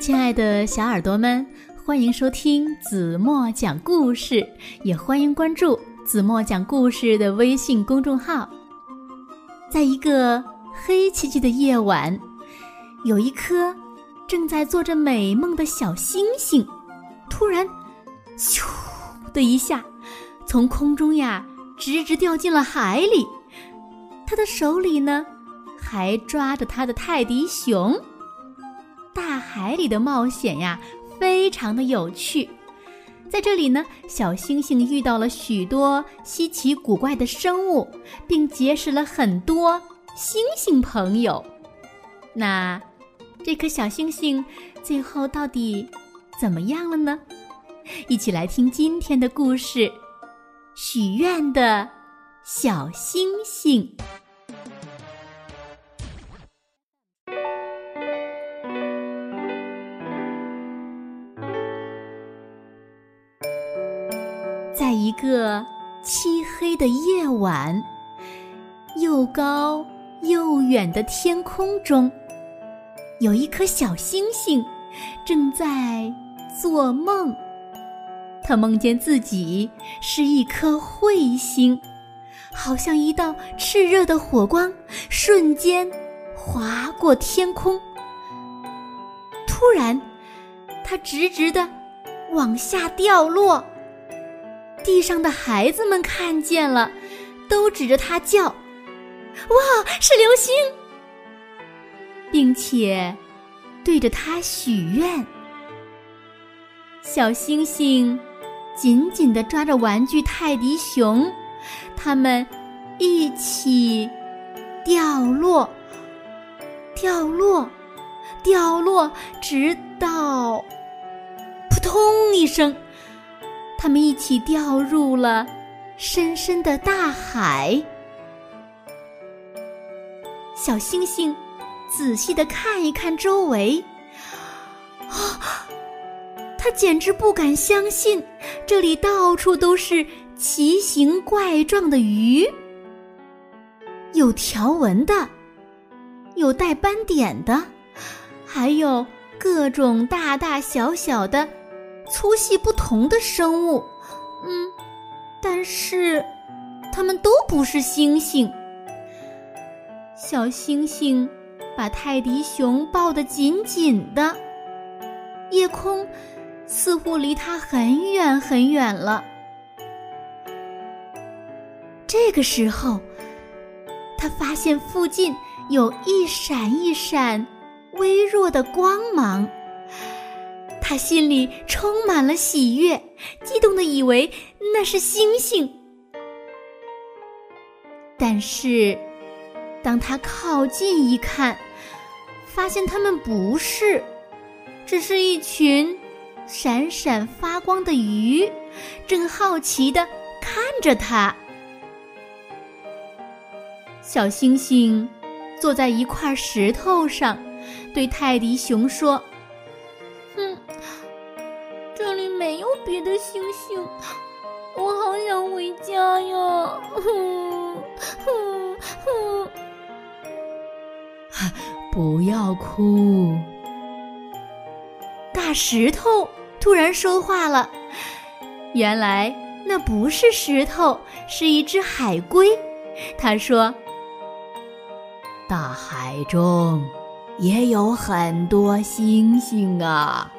亲爱的小耳朵们，欢迎收听子墨讲故事，也欢迎关注子墨讲故事的微信公众号。在一个黑漆漆的夜晚，有一颗正在做着美梦的小星星，突然，咻的一下，从空中呀直直掉进了海里。他的手里呢，还抓着他的泰迪熊。大海里的冒险呀，非常的有趣。在这里呢，小星星遇到了许多稀奇古怪的生物，并结识了很多星星朋友。那这颗小星星最后到底怎么样了呢？一起来听今天的故事《许愿的小星星》。个漆黑的夜晚，又高又远的天空中，有一颗小星星正在做梦。他梦见自己是一颗彗星，好像一道炽热的火光，瞬间划过天空。突然，它直直的往下掉落。地上的孩子们看见了，都指着他叫：“哇，是流星！”并且对着它许愿。小星星紧紧地抓着玩具泰迪熊，他们一起掉落，掉落，掉落，直到扑通一声。他们一起掉入了深深的大海。小星星仔细的看一看周围，啊，他简直不敢相信，这里到处都是奇形怪状的鱼，有条纹的，有带斑点的，还有各种大大小小的。粗细不同的生物，嗯，但是它们都不是星星。小星星把泰迪熊抱得紧紧的，夜空似乎离它很远很远了。这个时候，他发现附近有一闪一闪、微弱的光芒。他心里充满了喜悦，激动的以为那是星星。但是，当他靠近一看，发现它们不是，只是一群闪闪发光的鱼，正好奇的看着他。小星星坐在一块石头上，对泰迪熊说。的星星，我好想回家呀！哼哼哼！不要哭。大石头突然说话了，原来那不是石头，是一只海龟。他说：“大海中也有很多星星啊。”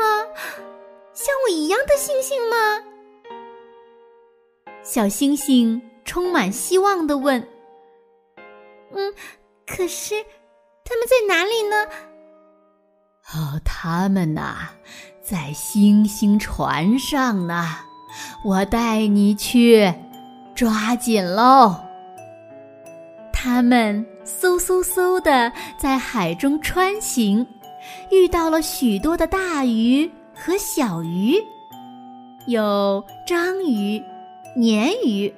吗？像我一样的星星吗？小星星充满希望的问：“嗯，可是他们在哪里呢？”哦，他们呐，在星星船上呢。我带你去，抓紧喽！他们嗖嗖嗖的在海中穿行。遇到了许多的大鱼和小鱼，有章鱼、鲶鱼、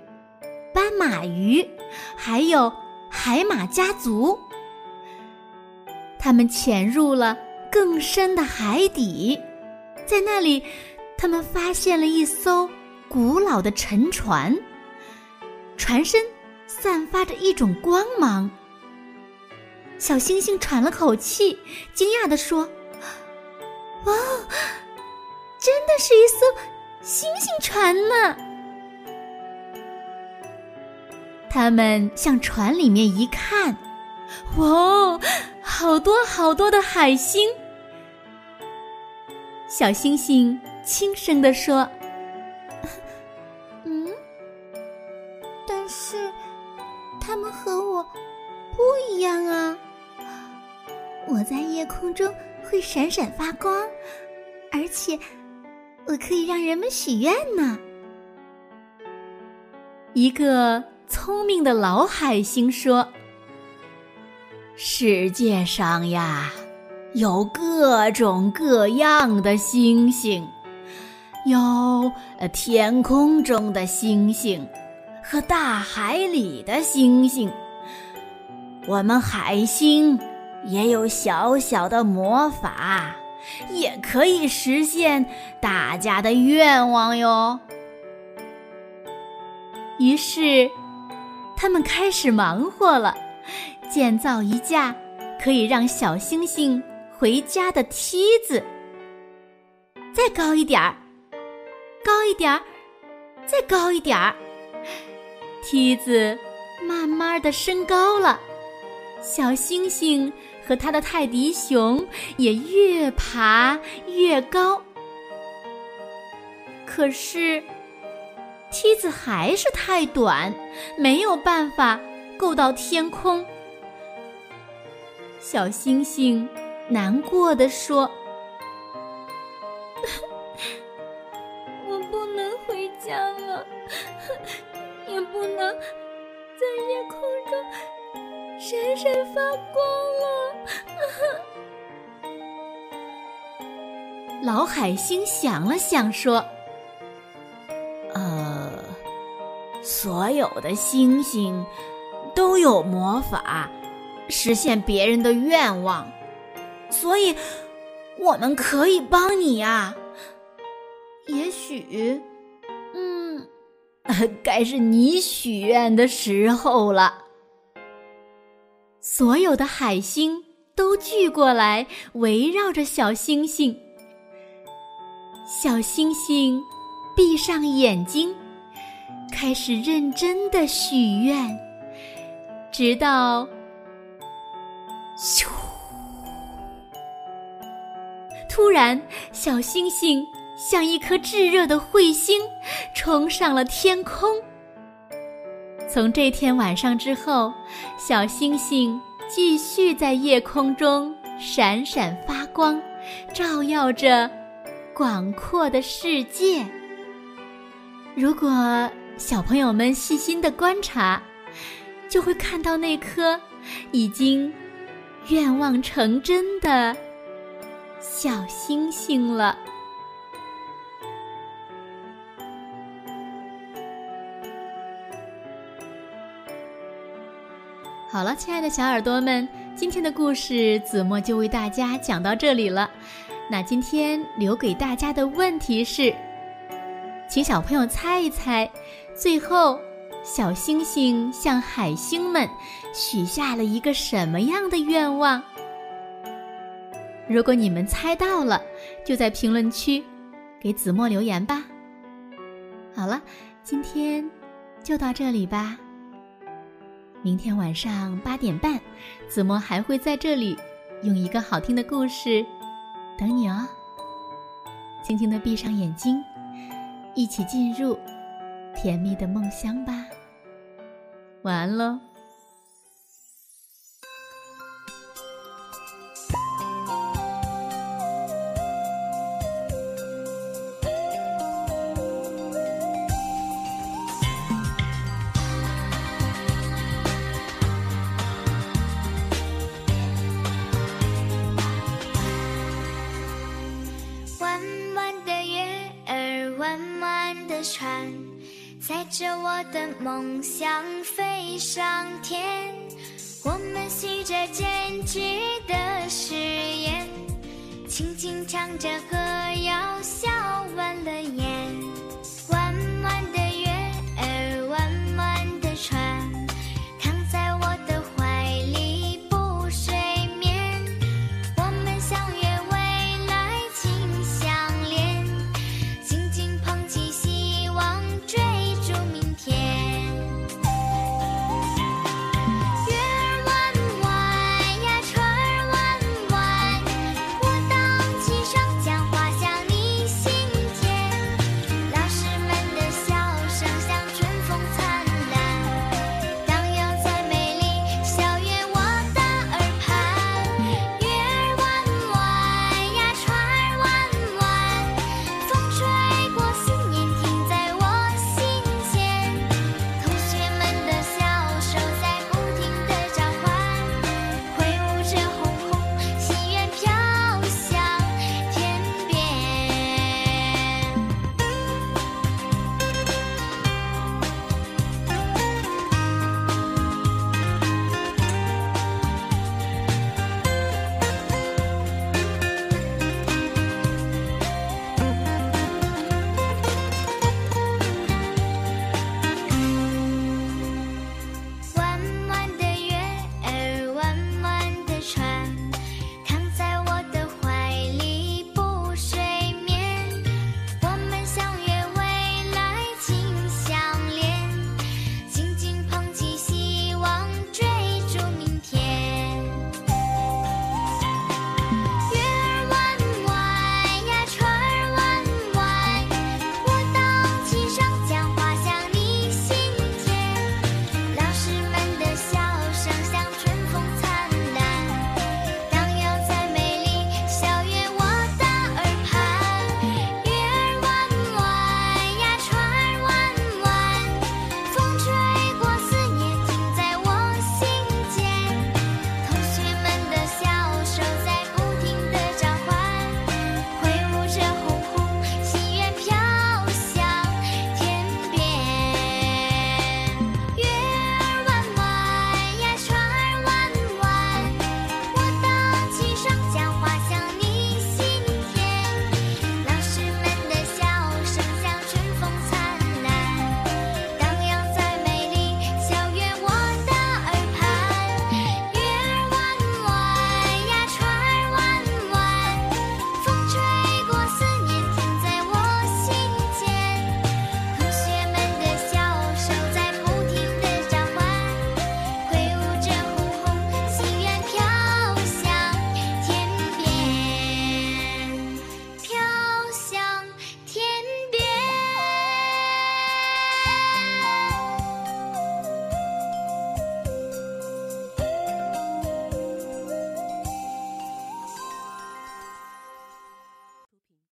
斑马鱼，还有海马家族。他们潜入了更深的海底，在那里，他们发现了一艘古老的沉船，船身散发着一种光芒。小星星喘了口气，惊讶地说：“哇，真的是一艘星星船呢！”他们向船里面一看，哇，好多好多的海星！小星星轻声地说：“闪闪发光，而且我可以让人们许愿呢。”一个。聪明的老海星说：“世界上呀，有各种各样的星星，有天空中的星星和大海里的星星。我们海星也有小小的魔法，也可以实现大家的愿望哟。”于是。他们开始忙活了，建造一架可以让小星星回家的梯子。再高一点儿，高一点儿，再高一点儿，梯子慢慢的升高了。小星星和他的泰迪熊也越爬越高。可是。梯子还是太短，没有办法够到天空。小星星难过的说：“ 我不能回家了，闪闪发光了。”老海星想了想说。呃所有的星星都有魔法，实现别人的愿望，所以我们可以帮你呀。也许，嗯，该是你许愿的时候了。所有的海星都聚过来，围绕着小星星。小星星闭上眼睛。开始认真的许愿，直到咻！突然，小星星像一颗炙热的彗星，冲上了天空。从这天晚上之后，小星星继续在夜空中闪闪发光，照耀着广阔的世界。如果小朋友们细心的观察，就会看到那颗已经愿望成真的小星星了。好了，亲爱的小耳朵们，今天的故事子墨就为大家讲到这里了。那今天留给大家的问题是，请小朋友猜一猜。最后，小星星向海星们许下了一个什么样的愿望？如果你们猜到了，就在评论区给子墨留言吧。好了，今天就到这里吧。明天晚上八点半，子墨还会在这里用一个好听的故事等你哦。轻轻的闭上眼睛，一起进入。甜蜜的梦乡吧，晚安喽。梦想飞上天，我们许着坚持的誓言，轻轻唱着歌谣，笑弯了眼。